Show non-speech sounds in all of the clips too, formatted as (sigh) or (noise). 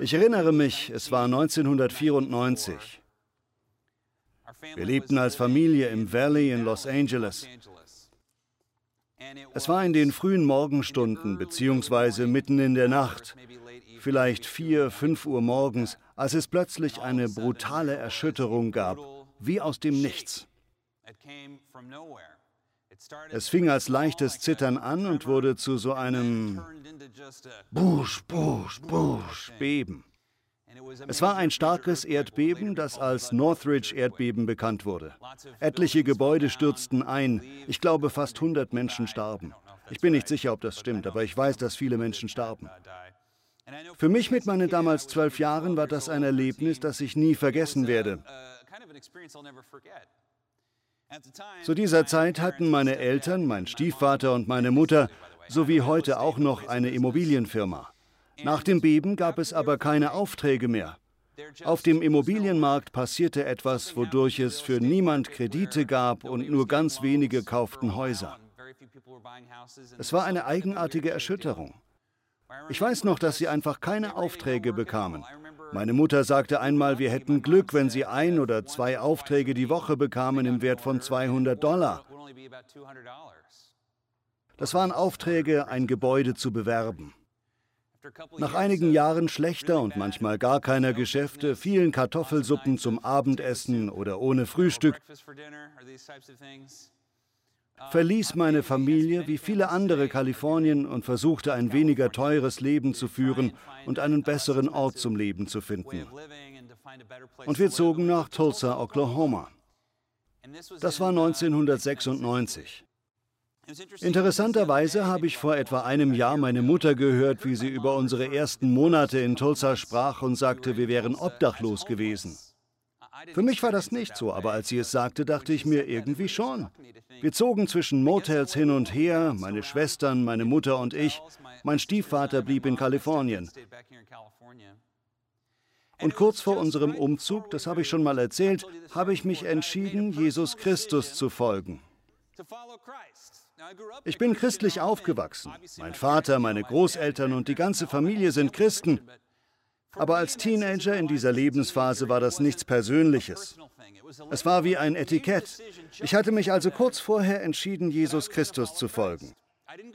Ich erinnere mich, es war 1994. Wir lebten als Familie im Valley in Los Angeles. Es war in den frühen Morgenstunden beziehungsweise mitten in der Nacht, vielleicht 4, 5 Uhr morgens, als es plötzlich eine brutale Erschütterung gab, wie aus dem Nichts. Es fing als leichtes Zittern an und wurde zu so einem Busch, Busch, Busch Beben. Es war ein starkes Erdbeben, das als Northridge-Erdbeben bekannt wurde. Etliche Gebäude stürzten ein. Ich glaube, fast 100 Menschen starben. Ich bin nicht sicher, ob das stimmt, aber ich weiß, dass viele Menschen starben. Für mich mit meinen damals zwölf Jahren war das ein Erlebnis, das ich nie vergessen werde. Zu dieser Zeit hatten meine Eltern, mein Stiefvater und meine Mutter sowie heute auch noch eine Immobilienfirma. Nach dem Beben gab es aber keine Aufträge mehr. Auf dem Immobilienmarkt passierte etwas, wodurch es für niemand Kredite gab und nur ganz wenige kauften Häuser. Es war eine eigenartige Erschütterung. Ich weiß noch, dass sie einfach keine Aufträge bekamen. Meine Mutter sagte einmal, wir hätten Glück, wenn sie ein oder zwei Aufträge die Woche bekamen im Wert von 200 Dollar. Das waren Aufträge, ein Gebäude zu bewerben. Nach einigen Jahren schlechter und manchmal gar keiner Geschäfte, vielen Kartoffelsuppen zum Abendessen oder ohne Frühstück, verließ meine Familie wie viele andere Kalifornien und versuchte ein weniger teures Leben zu führen und einen besseren Ort zum Leben zu finden. Und wir zogen nach Tulsa, Oklahoma. Das war 1996. Interessanterweise habe ich vor etwa einem Jahr meine Mutter gehört, wie sie über unsere ersten Monate in Tulsa sprach und sagte, wir wären obdachlos gewesen. Für mich war das nicht so, aber als sie es sagte, dachte ich mir irgendwie schon. Wir zogen zwischen Motels hin und her, meine Schwestern, meine Mutter und ich. Mein Stiefvater blieb in Kalifornien. Und kurz vor unserem Umzug, das habe ich schon mal erzählt, habe ich mich entschieden, Jesus Christus zu folgen. Ich bin christlich aufgewachsen. Mein Vater, meine Großeltern und die ganze Familie sind Christen. Aber als Teenager in dieser Lebensphase war das nichts Persönliches. Es war wie ein Etikett. Ich hatte mich also kurz vorher entschieden, Jesus Christus zu folgen.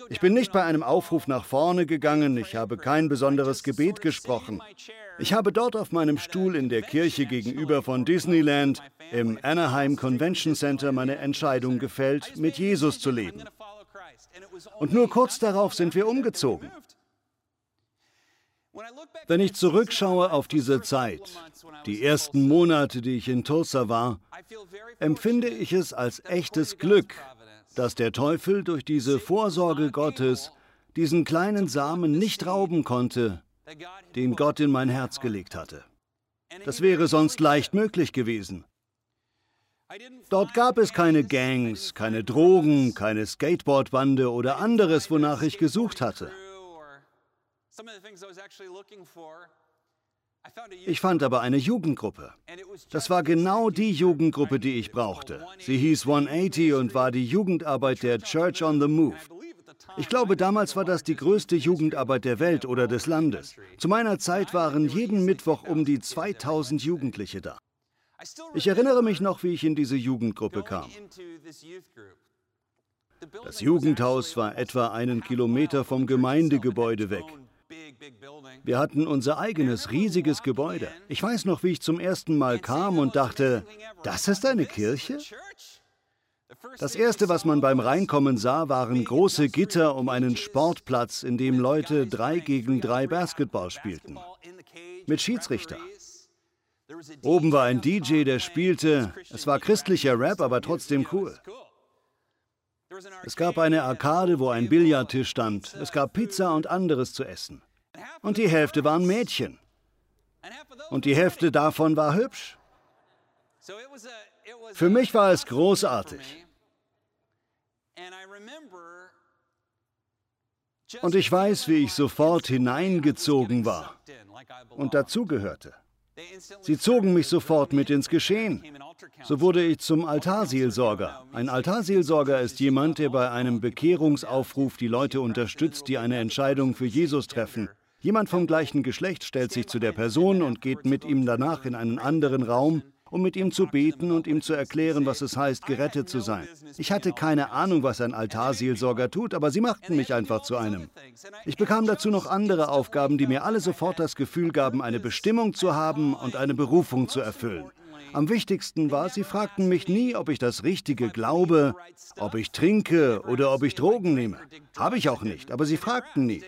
Ich bin nicht bei einem Aufruf nach vorne gegangen, ich habe kein besonderes Gebet gesprochen. Ich habe dort auf meinem Stuhl in der Kirche gegenüber von Disneyland im Anaheim Convention Center meine Entscheidung gefällt, mit Jesus zu leben. Und nur kurz darauf sind wir umgezogen. Wenn ich zurückschaue auf diese Zeit, die ersten Monate, die ich in Tulsa war, empfinde ich es als echtes Glück, dass der Teufel durch diese Vorsorge Gottes diesen kleinen Samen nicht rauben konnte, den Gott in mein Herz gelegt hatte. Das wäre sonst leicht möglich gewesen. Dort gab es keine Gangs, keine Drogen, keine Skateboardbande oder anderes, wonach ich gesucht hatte. Ich fand aber eine Jugendgruppe. Das war genau die Jugendgruppe, die ich brauchte. Sie hieß 180 und war die Jugendarbeit der Church on the Move. Ich glaube, damals war das die größte Jugendarbeit der Welt oder des Landes. Zu meiner Zeit waren jeden Mittwoch um die 2000 Jugendliche da. Ich erinnere mich noch, wie ich in diese Jugendgruppe kam. Das Jugendhaus war etwa einen Kilometer vom Gemeindegebäude weg. Wir hatten unser eigenes riesiges Gebäude. Ich weiß noch, wie ich zum ersten Mal kam und dachte, das ist eine Kirche? Das Erste, was man beim Reinkommen sah, waren große Gitter um einen Sportplatz, in dem Leute drei gegen drei Basketball spielten. Mit Schiedsrichter. Oben war ein DJ, der spielte. Es war christlicher Rap, aber trotzdem cool. Es gab eine Arkade, wo ein Billardtisch stand. Es gab Pizza und anderes zu essen. Und die Hälfte waren Mädchen. Und die Hälfte davon war hübsch. Für mich war es großartig. Und ich weiß, wie ich sofort hineingezogen war und dazugehörte. Sie zogen mich sofort mit ins Geschehen. So wurde ich zum Altarseelsorger. Ein Altarseelsorger ist jemand, der bei einem Bekehrungsaufruf die Leute unterstützt, die eine Entscheidung für Jesus treffen. Jemand vom gleichen Geschlecht stellt sich zu der Person und geht mit ihm danach in einen anderen Raum, um mit ihm zu beten und ihm zu erklären, was es heißt, gerettet zu sein. Ich hatte keine Ahnung, was ein Altarseelsorger tut, aber sie machten mich einfach zu einem. Ich bekam dazu noch andere Aufgaben, die mir alle sofort das Gefühl gaben, eine Bestimmung zu haben und eine Berufung zu erfüllen. Am wichtigsten war, sie fragten mich nie, ob ich das Richtige glaube, ob ich trinke oder ob ich Drogen nehme. Habe ich auch nicht, aber sie fragten nie.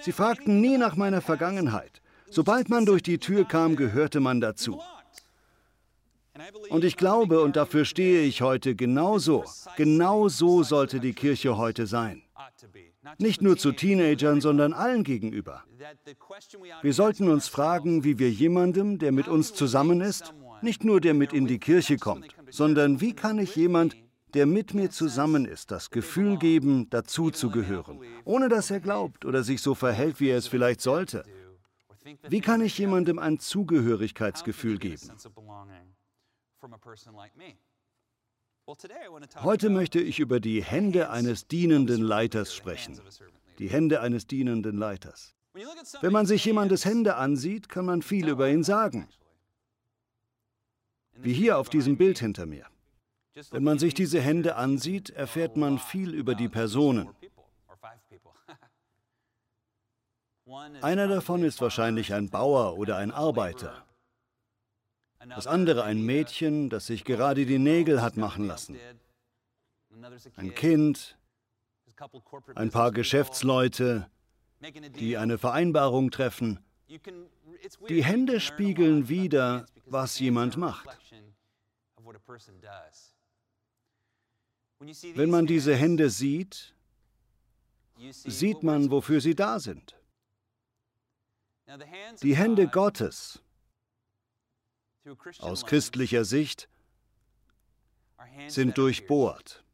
Sie fragten nie nach meiner Vergangenheit. Sobald man durch die Tür kam, gehörte man dazu. Und ich glaube, und dafür stehe ich heute genauso, genau so sollte die Kirche heute sein. Nicht nur zu Teenagern, sondern allen gegenüber. Wir sollten uns fragen, wie wir jemandem, der mit uns zusammen ist, nicht nur der mit in die Kirche kommt, sondern wie kann ich jemand, der mit mir zusammen ist, das Gefühl geben, dazu zu gehören, ohne dass er glaubt oder sich so verhält, wie er es vielleicht sollte. Wie kann ich jemandem ein Zugehörigkeitsgefühl geben? Heute möchte ich über die Hände eines dienenden Leiters sprechen. Die Hände eines dienenden Leiters. Wenn man sich jemandes Hände ansieht, kann man viel über ihn sagen. Wie hier auf diesem Bild hinter mir. Wenn man sich diese Hände ansieht, erfährt man viel über die Personen. (laughs) Einer davon ist wahrscheinlich ein (laughs) Bauer oder ein Arbeiter. Das andere ein Mädchen, das sich gerade die Nägel hat machen lassen. Ein Kind, ein paar Geschäftsleute, die eine Vereinbarung treffen. Die Hände spiegeln wider, was jemand macht. Wenn man diese Hände sieht, sieht man, wofür sie da sind. Die Hände Gottes aus christlicher Sicht sind durchbohrt.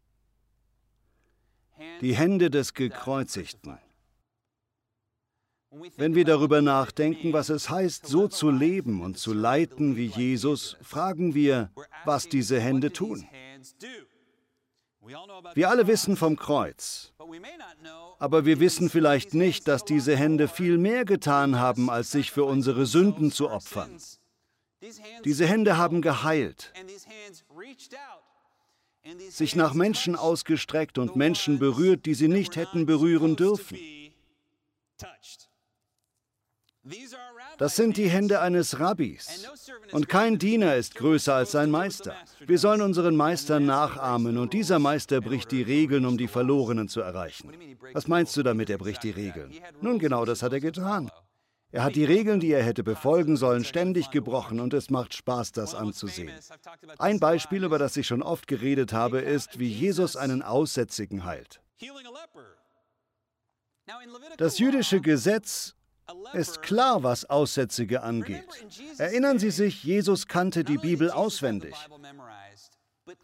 Die Hände des Gekreuzigten. Wenn wir darüber nachdenken, was es heißt, so zu leben und zu leiten wie Jesus, fragen wir, was diese Hände tun. Wir alle wissen vom Kreuz, aber wir wissen vielleicht nicht, dass diese Hände viel mehr getan haben, als sich für unsere Sünden zu opfern. Diese Hände haben geheilt, sich nach Menschen ausgestreckt und Menschen berührt, die sie nicht hätten berühren dürfen. Das sind die Hände eines Rabbis. Und kein Diener ist größer als sein Meister. Wir sollen unseren Meister nachahmen und dieser Meister bricht die Regeln, um die Verlorenen zu erreichen. Was meinst du damit, er bricht die Regeln? Nun genau das hat er getan. Er hat die Regeln, die er hätte befolgen sollen, ständig gebrochen und es macht Spaß, das anzusehen. Ein Beispiel, über das ich schon oft geredet habe, ist, wie Jesus einen Aussätzigen heilt. Das jüdische Gesetz ist klar, was Aussätzige angeht. Erinnern Sie sich, Jesus kannte die Bibel auswendig.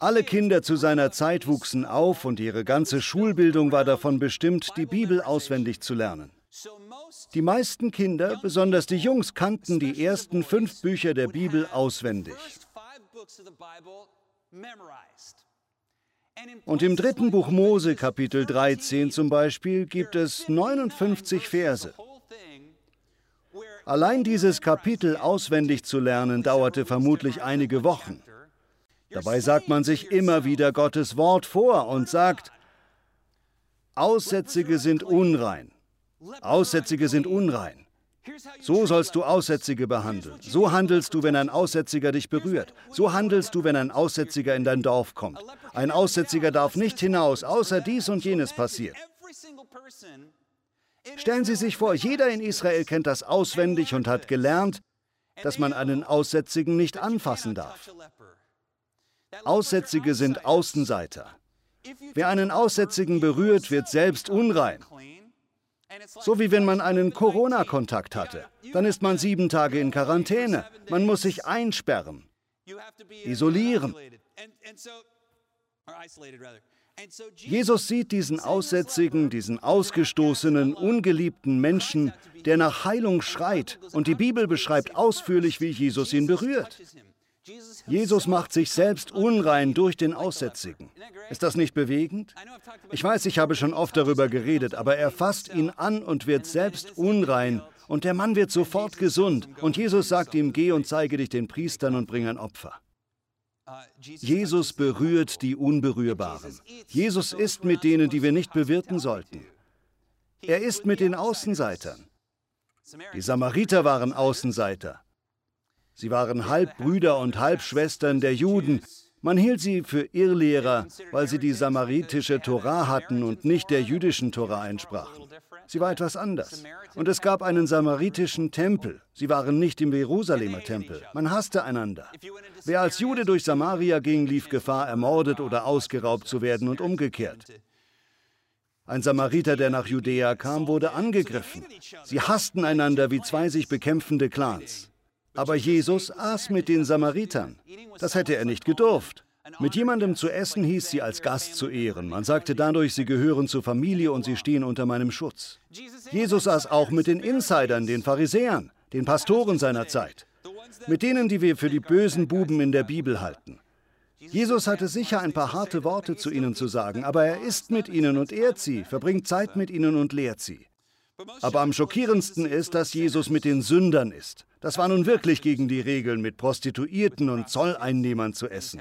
Alle Kinder zu seiner Zeit wuchsen auf und ihre ganze Schulbildung war davon bestimmt, die Bibel auswendig zu lernen. Die meisten Kinder, besonders die Jungs, kannten die ersten fünf Bücher der Bibel auswendig. Und im dritten Buch Mose, Kapitel 13 zum Beispiel, gibt es 59 Verse. Allein dieses Kapitel auswendig zu lernen, dauerte vermutlich einige Wochen. Dabei sagt man sich immer wieder Gottes Wort vor und sagt, Aussätzige sind unrein. Aussätzige sind unrein. So sollst du Aussätzige behandeln. So handelst du, wenn ein Aussätziger dich berührt. So handelst du, wenn ein Aussätziger in dein Dorf kommt. Ein Aussätziger darf nicht hinaus, außer dies und jenes passiert. Stellen Sie sich vor, jeder in Israel kennt das auswendig und hat gelernt, dass man einen Aussätzigen nicht anfassen darf. Aussätzige sind Außenseiter. Wer einen Aussätzigen berührt, wird selbst unrein. So wie wenn man einen Corona-Kontakt hatte. Dann ist man sieben Tage in Quarantäne. Man muss sich einsperren, isolieren. Jesus sieht diesen aussätzigen, diesen ausgestoßenen, ungeliebten Menschen, der nach Heilung schreit, und die Bibel beschreibt ausführlich, wie Jesus ihn berührt. Jesus macht sich selbst unrein durch den Aussätzigen. Ist das nicht bewegend? Ich weiß, ich habe schon oft darüber geredet, aber er fasst ihn an und wird selbst unrein und der Mann wird sofort gesund. Und Jesus sagt ihm, geh und zeige dich den Priestern und bring ein Opfer. Jesus berührt die Unberührbaren. Jesus ist mit denen, die wir nicht bewirten sollten. Er ist mit den Außenseitern. Die Samariter waren Außenseiter. Sie waren Halbbrüder und Halbschwestern der Juden. Man hielt sie für Irrlehrer, weil sie die samaritische Tora hatten und nicht der jüdischen Tora entsprachen. Sie war etwas anders. Und es gab einen samaritischen Tempel. Sie waren nicht im Jerusalemer Tempel. Man hasste einander. Wer als Jude durch Samaria ging, lief Gefahr, ermordet oder ausgeraubt zu werden und umgekehrt. Ein Samariter, der nach Judäa kam, wurde angegriffen. Sie hassten einander wie zwei sich bekämpfende Clans. Aber Jesus aß mit den Samaritern. Das hätte er nicht gedurft. Mit jemandem zu essen hieß sie als Gast zu ehren. Man sagte dadurch, sie gehören zur Familie und sie stehen unter meinem Schutz. Jesus aß auch mit den Insidern, den Pharisäern, den Pastoren seiner Zeit, mit denen, die wir für die bösen Buben in der Bibel halten. Jesus hatte sicher ein paar harte Worte zu ihnen zu sagen, aber er isst mit ihnen und ehrt sie, verbringt Zeit mit ihnen und lehrt sie. Aber am schockierendsten ist, dass Jesus mit den Sündern ist. Das war nun wirklich gegen die Regeln, mit Prostituierten und Zolleinnehmern zu essen.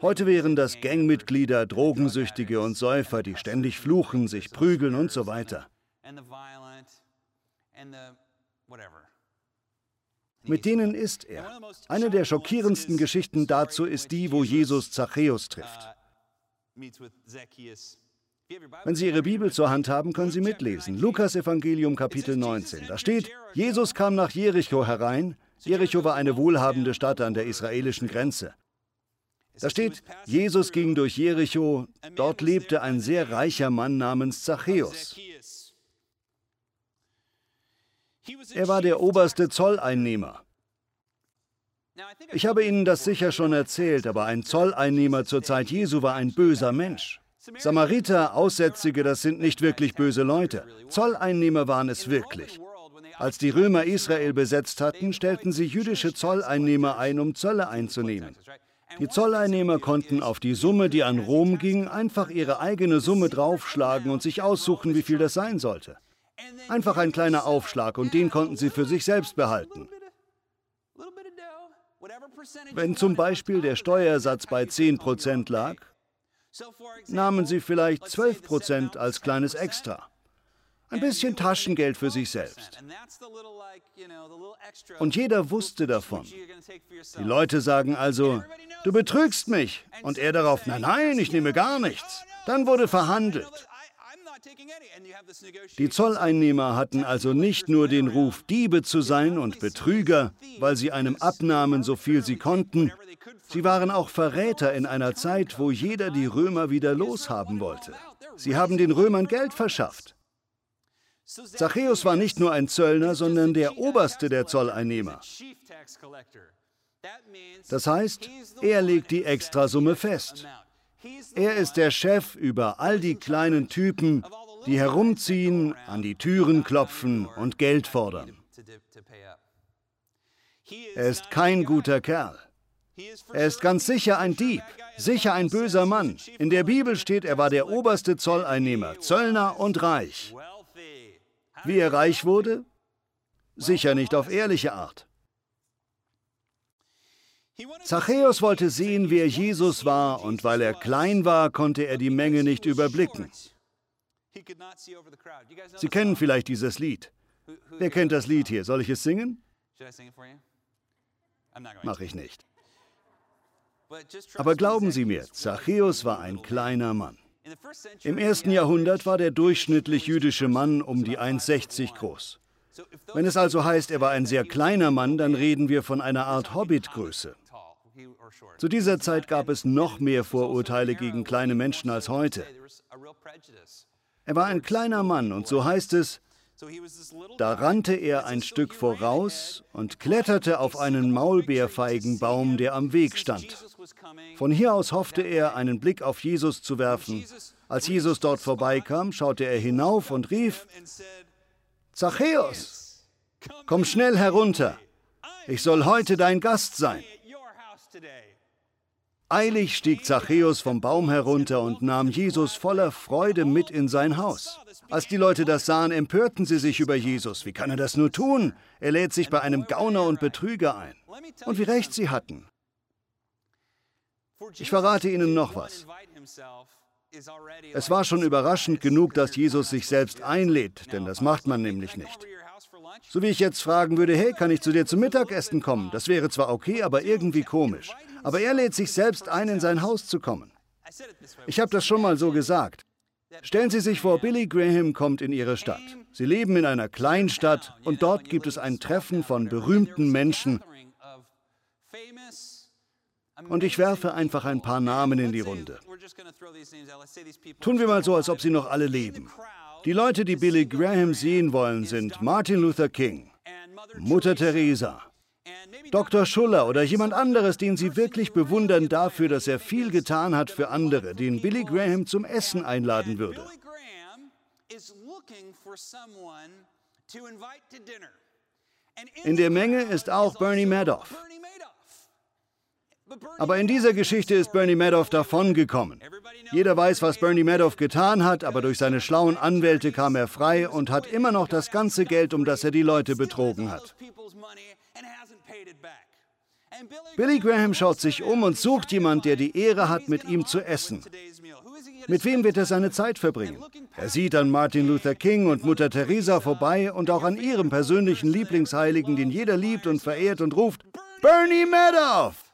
Heute wären das Gangmitglieder, Drogensüchtige und Säufer, die ständig fluchen, sich prügeln und so weiter. Mit denen ist er. Eine der schockierendsten Geschichten dazu ist die, wo Jesus Zachäus trifft. Wenn Sie Ihre Bibel zur Hand haben, können Sie mitlesen. Lukas Evangelium Kapitel 19. Da steht, Jesus kam nach Jericho herein. Jericho war eine wohlhabende Stadt an der israelischen Grenze. Da steht, Jesus ging durch Jericho, dort lebte ein sehr reicher Mann namens Zachäus. Er war der oberste Zolleinnehmer. Ich habe Ihnen das sicher schon erzählt, aber ein Zolleinnehmer zur Zeit Jesu war ein böser Mensch. Samariter, Aussätzige, das sind nicht wirklich böse Leute. Zolleinnehmer waren es wirklich. Als die Römer Israel besetzt hatten, stellten sie jüdische Zolleinnehmer ein, um Zölle einzunehmen. Die Zolleinnehmer konnten auf die Summe, die an Rom ging, einfach ihre eigene Summe draufschlagen und sich aussuchen, wie viel das sein sollte. Einfach ein kleiner Aufschlag und den konnten sie für sich selbst behalten. Wenn zum Beispiel der Steuersatz bei 10% lag, nahmen sie vielleicht 12% als kleines Extra. Ein bisschen Taschengeld für sich selbst. Und jeder wusste davon. Die Leute sagen also, du betrügst mich. Und er darauf, nein, nein, ich nehme gar nichts. Dann wurde verhandelt. Die Zolleinnehmer hatten also nicht nur den Ruf, Diebe zu sein und Betrüger, weil sie einem abnahmen, so viel sie konnten, sie waren auch Verräter in einer Zeit, wo jeder die Römer wieder loshaben wollte. Sie haben den Römern Geld verschafft. Zachäus war nicht nur ein Zöllner, sondern der oberste der Zolleinnehmer. Das heißt, er legt die Extrasumme fest. Er ist der Chef über all die kleinen Typen, die herumziehen, an die Türen klopfen und Geld fordern. Er ist kein guter Kerl. Er ist ganz sicher ein Dieb, sicher ein böser Mann. In der Bibel steht, er war der oberste Zolleinnehmer, Zöllner und reich. Wie er reich wurde? Sicher nicht auf ehrliche Art. Zachäus wollte sehen, wer Jesus war, und weil er klein war, konnte er die Menge nicht überblicken. Sie kennen vielleicht dieses Lied. Wer kennt das Lied hier? Soll ich es singen? Mach ich nicht. Aber glauben Sie mir, Zachäus war ein kleiner Mann. Im ersten Jahrhundert war der durchschnittlich jüdische Mann um die 1,60 groß. Wenn es also heißt, er war ein sehr kleiner Mann, dann reden wir von einer Art Hobbitgröße. Zu dieser Zeit gab es noch mehr Vorurteile gegen kleine Menschen als heute. Er war ein kleiner Mann und so heißt es, da rannte er ein Stück voraus und kletterte auf einen Maulbeerfeigenbaum, der am Weg stand. Von hier aus hoffte er, einen Blick auf Jesus zu werfen. Als Jesus dort vorbeikam, schaute er hinauf und rief, Zachäus, komm schnell herunter, ich soll heute dein Gast sein. Eilig stieg Zachäus vom Baum herunter und nahm Jesus voller Freude mit in sein Haus. Als die Leute das sahen, empörten sie sich über Jesus. Wie kann er das nur tun? Er lädt sich bei einem Gauner und Betrüger ein. Und wie recht sie hatten. Ich verrate Ihnen noch was. Es war schon überraschend genug, dass Jesus sich selbst einlädt, denn das macht man nämlich nicht. So wie ich jetzt fragen würde, hey, kann ich zu dir zum Mittagessen kommen? Das wäre zwar okay, aber irgendwie komisch. Aber er lädt sich selbst ein, in sein Haus zu kommen. Ich habe das schon mal so gesagt. Stellen Sie sich vor, Billy Graham kommt in Ihre Stadt. Sie leben in einer Kleinstadt und dort gibt es ein Treffen von berühmten Menschen. Und ich werfe einfach ein paar Namen in die Runde. Tun wir mal so, als ob sie noch alle leben. Die Leute, die Billy Graham sehen wollen, sind Martin Luther King, Mutter Teresa, Dr. Schuller oder jemand anderes, den Sie wirklich bewundern dafür, dass er viel getan hat für andere, den Billy Graham zum Essen einladen würde. In der Menge ist auch Bernie Madoff. Aber in dieser Geschichte ist Bernie Madoff davongekommen. Jeder weiß, was Bernie Madoff getan hat, aber durch seine schlauen Anwälte kam er frei und hat immer noch das ganze Geld, um das er die Leute betrogen hat. Billy Graham schaut sich um und sucht jemand, der die Ehre hat, mit ihm zu essen. Mit wem wird er seine Zeit verbringen? Er sieht an Martin Luther King und Mutter Teresa vorbei und auch an ihrem persönlichen Lieblingsheiligen, den jeder liebt und verehrt und ruft, Bernie Madoff!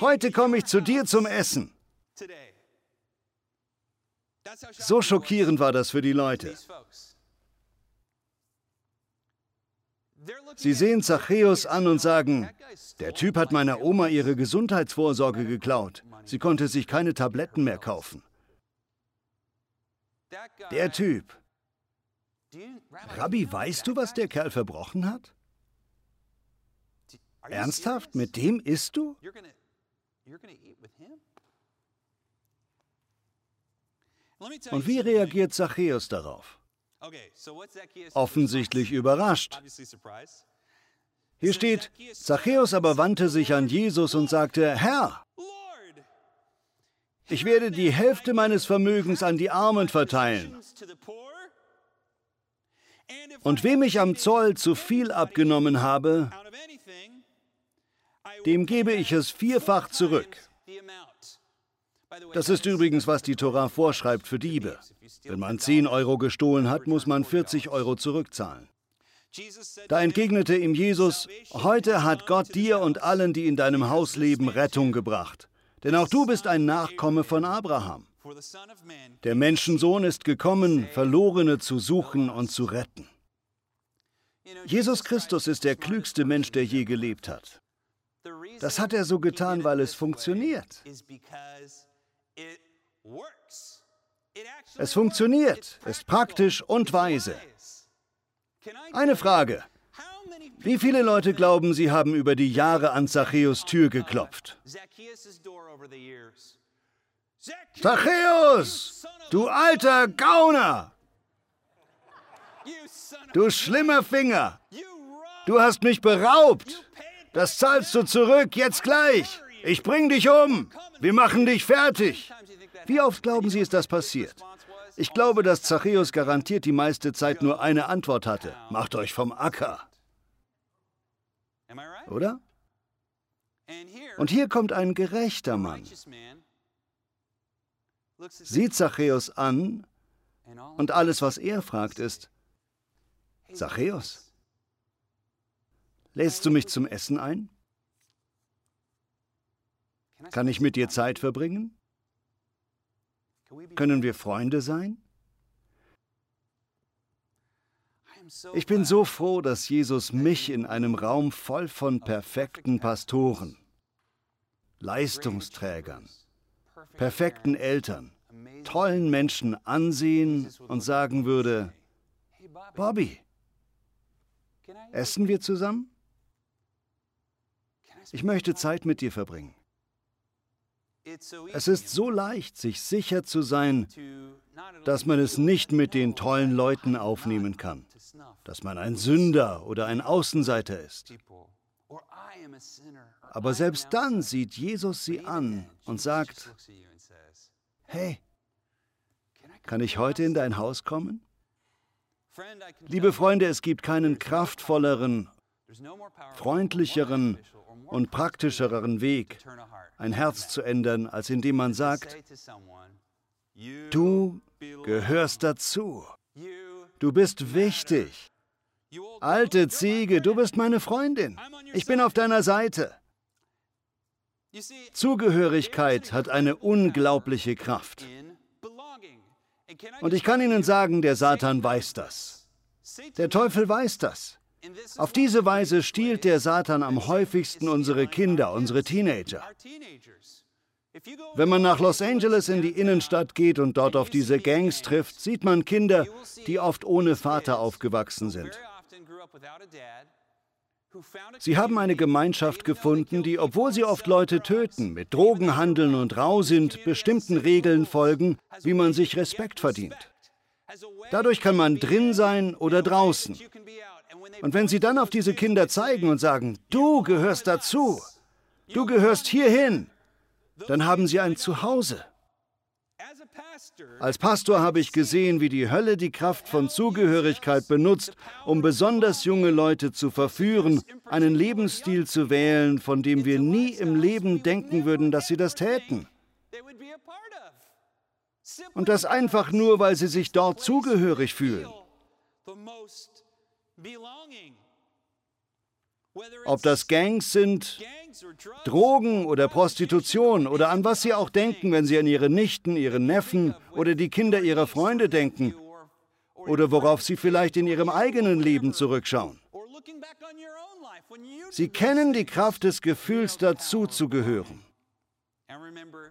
Heute komme ich zu dir zum Essen. So schockierend war das für die Leute. Sie sehen Zachäus an und sagen, der Typ hat meiner Oma ihre Gesundheitsvorsorge geklaut. Sie konnte sich keine Tabletten mehr kaufen. Der Typ. Rabbi, weißt du, was der Kerl verbrochen hat? Ernsthaft? Mit dem isst du? Und wie reagiert Zachäus darauf? Offensichtlich überrascht. Hier steht, Zachäus aber wandte sich an Jesus und sagte, Herr, ich werde die Hälfte meines Vermögens an die Armen verteilen. Und wem ich am Zoll zu viel abgenommen habe, dem gebe ich es vierfach zurück. Das ist übrigens, was die Torah vorschreibt für Diebe. Wenn man 10 Euro gestohlen hat, muss man 40 Euro zurückzahlen. Da entgegnete ihm Jesus, heute hat Gott dir und allen, die in deinem Haus leben, Rettung gebracht. Denn auch du bist ein Nachkomme von Abraham. Der Menschensohn ist gekommen, Verlorene zu suchen und zu retten. Jesus Christus ist der klügste Mensch, der je gelebt hat. Das hat er so getan, weil es funktioniert. Es funktioniert, ist praktisch und weise. Eine Frage. Wie viele Leute glauben, sie haben über die Jahre an Zachäus Tür geklopft? Zachäus, du alter Gauner! Du schlimmer Finger! Du hast mich beraubt! Das zahlst du zurück, jetzt gleich! Ich bring dich um! Wir machen dich fertig! Wie oft glauben Sie, ist das passiert? Ich glaube, dass Zachäus garantiert die meiste Zeit nur eine Antwort hatte. Macht euch vom Acker. Oder? Und hier kommt ein gerechter Mann. Sieht Zachäus an und alles, was er fragt, ist, Zachäus, lädst du mich zum Essen ein? Kann ich mit dir Zeit verbringen? Können wir Freunde sein? Ich bin so froh, dass Jesus mich in einem Raum voll von perfekten Pastoren, Leistungsträgern, perfekten Eltern, tollen Menschen ansehen und sagen würde, Bobby, essen wir zusammen? Ich möchte Zeit mit dir verbringen. Es ist so leicht, sich sicher zu sein, dass man es nicht mit den tollen Leuten aufnehmen kann, dass man ein Sünder oder ein Außenseiter ist. Aber selbst dann sieht Jesus sie an und sagt, hey, kann ich heute in dein Haus kommen? Liebe Freunde, es gibt keinen kraftvolleren, freundlicheren und praktischeren Weg, ein Herz zu ändern, als indem man sagt, du gehörst dazu. Du bist wichtig. Alte Ziege, du bist meine Freundin. Ich bin auf deiner Seite. Zugehörigkeit hat eine unglaubliche Kraft. Und ich kann Ihnen sagen, der Satan weiß das. Der Teufel weiß das. Auf diese Weise stiehlt der Satan am häufigsten unsere Kinder, unsere Teenager. Wenn man nach Los Angeles in die Innenstadt geht und dort auf diese Gangs trifft, sieht man Kinder, die oft ohne Vater aufgewachsen sind. Sie haben eine Gemeinschaft gefunden, die, obwohl sie oft Leute töten, mit Drogen handeln und rau sind, bestimmten Regeln folgen, wie man sich Respekt verdient. Dadurch kann man drin sein oder draußen. Und wenn Sie dann auf diese Kinder zeigen und sagen, du gehörst dazu, du gehörst hierhin, dann haben Sie ein Zuhause. Als Pastor habe ich gesehen, wie die Hölle die Kraft von Zugehörigkeit benutzt, um besonders junge Leute zu verführen, einen Lebensstil zu wählen, von dem wir nie im Leben denken würden, dass sie das täten. Und das einfach nur, weil sie sich dort zugehörig fühlen. Ob das Gangs sind, Drogen oder Prostitution oder an was sie auch denken, wenn sie an ihre Nichten, ihre Neffen oder die Kinder ihrer Freunde denken oder worauf sie vielleicht in ihrem eigenen Leben zurückschauen. Sie kennen die Kraft des Gefühls, dazu zu gehören.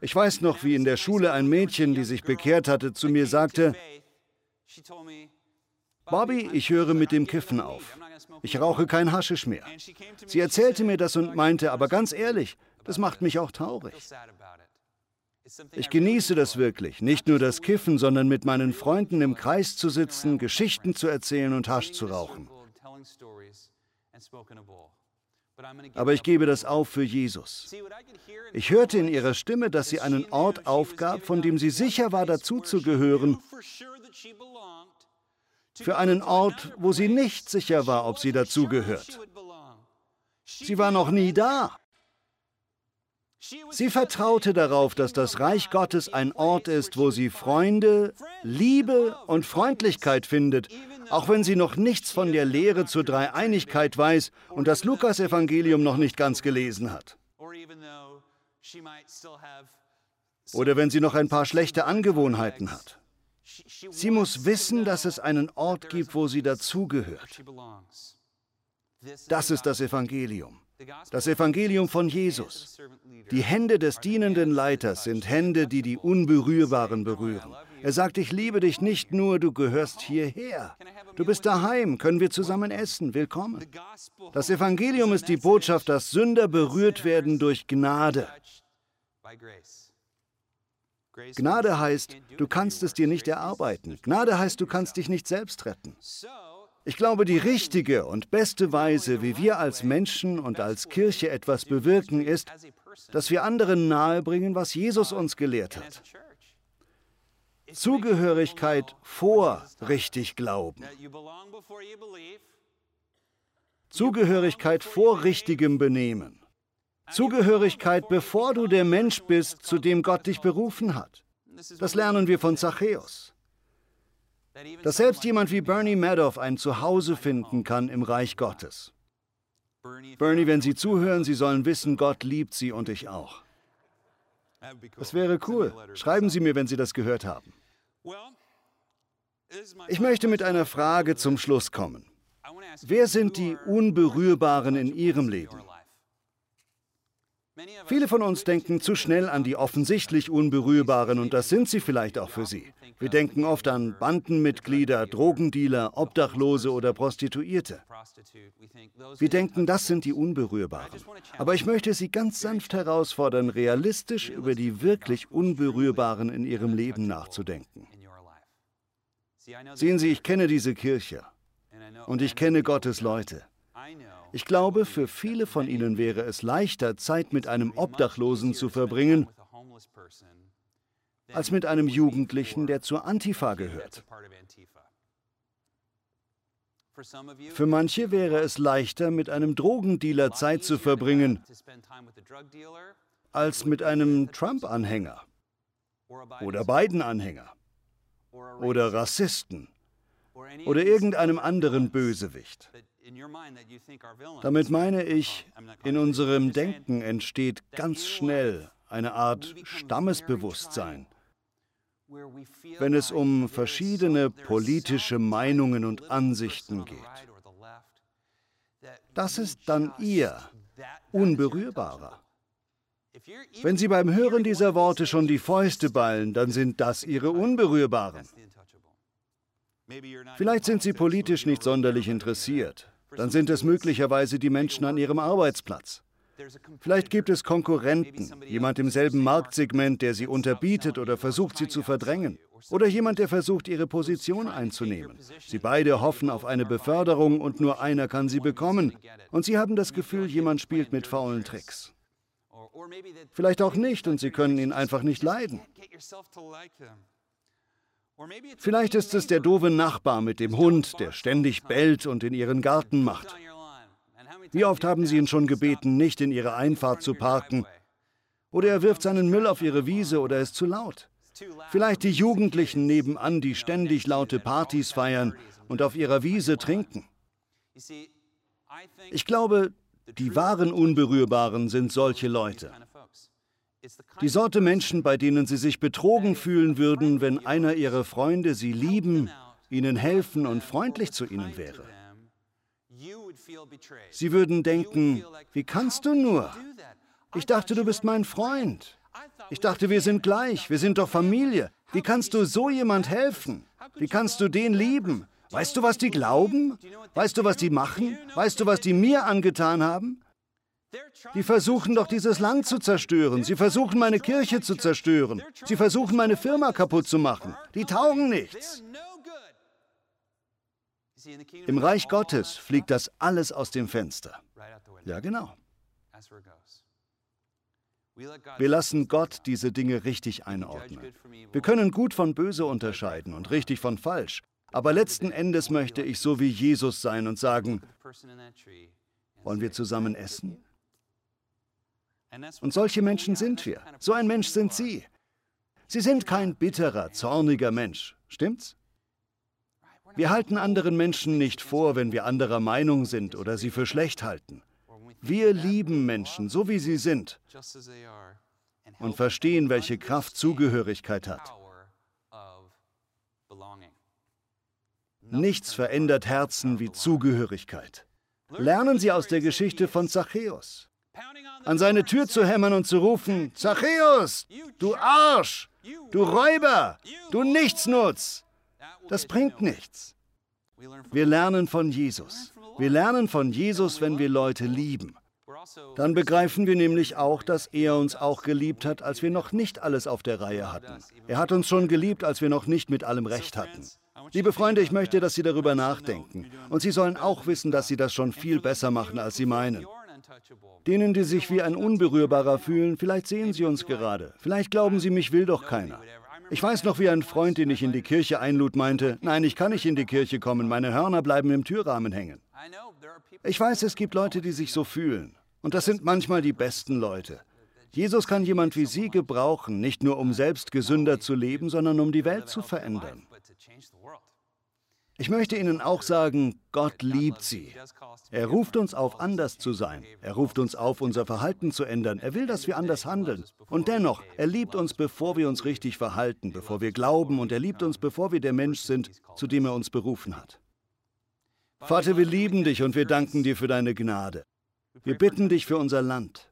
Ich weiß noch, wie in der Schule ein Mädchen, die sich bekehrt hatte, zu mir sagte, Bobby, ich höre mit dem Kiffen auf. Ich rauche kein Haschisch mehr. Sie erzählte mir das und meinte, aber ganz ehrlich, das macht mich auch traurig. Ich genieße das wirklich, nicht nur das Kiffen, sondern mit meinen Freunden im Kreis zu sitzen, Geschichten zu erzählen und Hasch zu rauchen. Aber ich gebe das auf für Jesus. Ich hörte in ihrer Stimme, dass sie einen Ort aufgab, von dem sie sicher war, dazuzugehören, für einen Ort, wo sie nicht sicher war, ob sie dazugehört. Sie war noch nie da. Sie vertraute darauf, dass das Reich Gottes ein Ort ist, wo sie Freunde, Liebe und Freundlichkeit findet, auch wenn sie noch nichts von der Lehre zur Dreieinigkeit weiß und das Lukasevangelium noch nicht ganz gelesen hat. Oder wenn sie noch ein paar schlechte Angewohnheiten hat. Sie muss wissen, dass es einen Ort gibt, wo sie dazugehört. Das ist das Evangelium. Das Evangelium von Jesus. Die Hände des dienenden Leiters sind Hände, die die Unberührbaren berühren. Er sagt, ich liebe dich nicht nur, du gehörst hierher. Du bist daheim, können wir zusammen essen, willkommen. Das Evangelium ist die Botschaft, dass Sünder berührt werden durch Gnade. Gnade heißt, du kannst es dir nicht erarbeiten. Gnade heißt, du kannst dich nicht selbst retten. Ich glaube, die richtige und beste Weise, wie wir als Menschen und als Kirche etwas bewirken, ist, dass wir anderen nahebringen, was Jesus uns gelehrt hat. Zugehörigkeit vor richtig Glauben. Zugehörigkeit vor richtigem Benehmen. Zugehörigkeit, bevor du der Mensch bist, zu dem Gott dich berufen hat. Das lernen wir von Zachäus. Dass selbst jemand wie Bernie Madoff ein Zuhause finden kann im Reich Gottes. Bernie, wenn Sie zuhören, Sie sollen wissen, Gott liebt Sie und ich auch. Das wäre cool. Schreiben Sie mir, wenn Sie das gehört haben. Ich möchte mit einer Frage zum Schluss kommen. Wer sind die Unberührbaren in Ihrem Leben? Viele von uns denken zu schnell an die offensichtlich Unberührbaren und das sind sie vielleicht auch für sie. Wir denken oft an Bandenmitglieder, Drogendealer, Obdachlose oder Prostituierte. Wir denken, das sind die Unberührbaren. Aber ich möchte Sie ganz sanft herausfordern, realistisch über die wirklich Unberührbaren in Ihrem Leben nachzudenken. Sehen Sie, ich kenne diese Kirche und ich kenne Gottes Leute. Ich glaube, für viele von Ihnen wäre es leichter, Zeit mit einem Obdachlosen zu verbringen, als mit einem Jugendlichen, der zur Antifa gehört. Für manche wäre es leichter, mit einem Drogendealer Zeit zu verbringen, als mit einem Trump-Anhänger oder Biden-Anhänger oder Rassisten oder irgendeinem anderen Bösewicht. Damit meine ich, in unserem Denken entsteht ganz schnell eine Art Stammesbewusstsein, wenn es um verschiedene politische Meinungen und Ansichten geht. Das ist dann ihr Unberührbarer. Wenn Sie beim Hören dieser Worte schon die Fäuste ballen, dann sind das Ihre Unberührbaren. Vielleicht sind Sie politisch nicht sonderlich interessiert. Dann sind es möglicherweise die Menschen an Ihrem Arbeitsplatz. Vielleicht gibt es Konkurrenten, jemand im selben Marktsegment, der sie unterbietet oder versucht, sie zu verdrängen. Oder jemand, der versucht, ihre Position einzunehmen. Sie beide hoffen auf eine Beförderung und nur einer kann sie bekommen. Und sie haben das Gefühl, jemand spielt mit faulen Tricks. Vielleicht auch nicht und sie können ihn einfach nicht leiden. Vielleicht ist es der doofe Nachbar mit dem Hund, der ständig bellt und in ihren Garten macht. Wie oft haben Sie ihn schon gebeten, nicht in Ihre Einfahrt zu parken? Oder er wirft seinen Müll auf Ihre Wiese oder ist zu laut. Vielleicht die Jugendlichen nebenan, die ständig laute Partys feiern und auf ihrer Wiese trinken. Ich glaube, die wahren Unberührbaren sind solche Leute. Die Sorte Menschen, bei denen sie sich betrogen fühlen würden, wenn einer ihrer Freunde sie lieben, ihnen helfen und freundlich zu ihnen wäre. Sie würden denken, wie kannst du nur? Ich dachte, du bist mein Freund. Ich dachte, wir sind gleich, wir sind doch Familie. Wie kannst du so jemand helfen? Wie kannst du den lieben? Weißt du, was die glauben? Weißt du, was die machen? Weißt du, was die mir angetan haben? Die versuchen doch dieses Land zu zerstören. Sie versuchen meine Kirche zu zerstören. Sie versuchen meine Firma kaputt zu machen. Die taugen nichts. Im Reich Gottes fliegt das alles aus dem Fenster. Ja, genau. Wir lassen Gott diese Dinge richtig einordnen. Wir können gut von böse unterscheiden und richtig von falsch. Aber letzten Endes möchte ich so wie Jesus sein und sagen, wollen wir zusammen essen? Und solche Menschen sind wir. So ein Mensch sind Sie. Sie sind kein bitterer, zorniger Mensch. Stimmt's? Wir halten anderen Menschen nicht vor, wenn wir anderer Meinung sind oder sie für schlecht halten. Wir lieben Menschen, so wie sie sind, und verstehen, welche Kraft Zugehörigkeit hat. Nichts verändert Herzen wie Zugehörigkeit. Lernen Sie aus der Geschichte von Zachäus. An seine Tür zu hämmern und zu rufen, Zachäus, du Arsch, du Räuber, du Nichtsnutz. Das bringt nichts. Wir lernen von Jesus. Wir lernen von Jesus, wenn wir Leute lieben. Dann begreifen wir nämlich auch, dass er uns auch geliebt hat, als wir noch nicht alles auf der Reihe hatten. Er hat uns schon geliebt, als wir noch nicht mit allem Recht hatten. Liebe Freunde, ich möchte, dass Sie darüber nachdenken. Und Sie sollen auch wissen, dass Sie das schon viel besser machen, als Sie meinen. Denen, die sich wie ein Unberührbarer fühlen, vielleicht sehen Sie uns gerade. Vielleicht glauben Sie, mich will doch keiner. Ich weiß noch, wie ein Freund, den ich in die Kirche einlud, meinte, nein, ich kann nicht in die Kirche kommen, meine Hörner bleiben im Türrahmen hängen. Ich weiß, es gibt Leute, die sich so fühlen. Und das sind manchmal die besten Leute. Jesus kann jemand wie Sie gebrauchen, nicht nur um selbst gesünder zu leben, sondern um die Welt zu verändern. Ich möchte Ihnen auch sagen, Gott liebt Sie. Er ruft uns auf, anders zu sein. Er ruft uns auf, unser Verhalten zu ändern. Er will, dass wir anders handeln. Und dennoch, er liebt uns, bevor wir uns richtig verhalten, bevor wir glauben, und er liebt uns, bevor wir der Mensch sind, zu dem er uns berufen hat. Vater, wir lieben dich und wir danken dir für deine Gnade. Wir bitten dich für unser Land.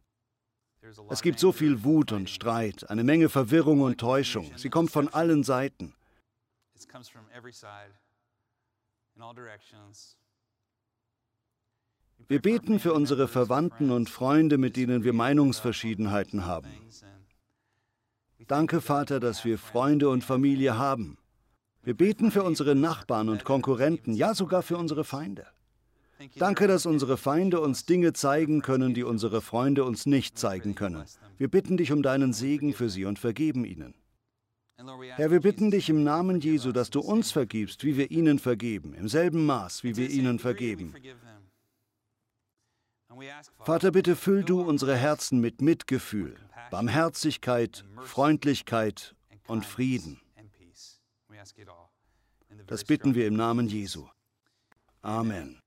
Es gibt so viel Wut und Streit, eine Menge Verwirrung und Täuschung. Sie kommt von allen Seiten. Wir beten für unsere Verwandten und Freunde, mit denen wir Meinungsverschiedenheiten haben. Danke, Vater, dass wir Freunde und Familie haben. Wir beten für unsere Nachbarn und Konkurrenten, ja sogar für unsere Feinde. Danke, dass unsere Feinde uns Dinge zeigen können, die unsere Freunde uns nicht zeigen können. Wir bitten dich um deinen Segen für sie und vergeben ihnen. Herr, wir bitten dich im Namen Jesu, dass du uns vergibst, wie wir ihnen vergeben, im selben Maß, wie wir ihnen vergeben. Vater, bitte füll du unsere Herzen mit Mitgefühl, Barmherzigkeit, Freundlichkeit und Frieden. Das bitten wir im Namen Jesu. Amen.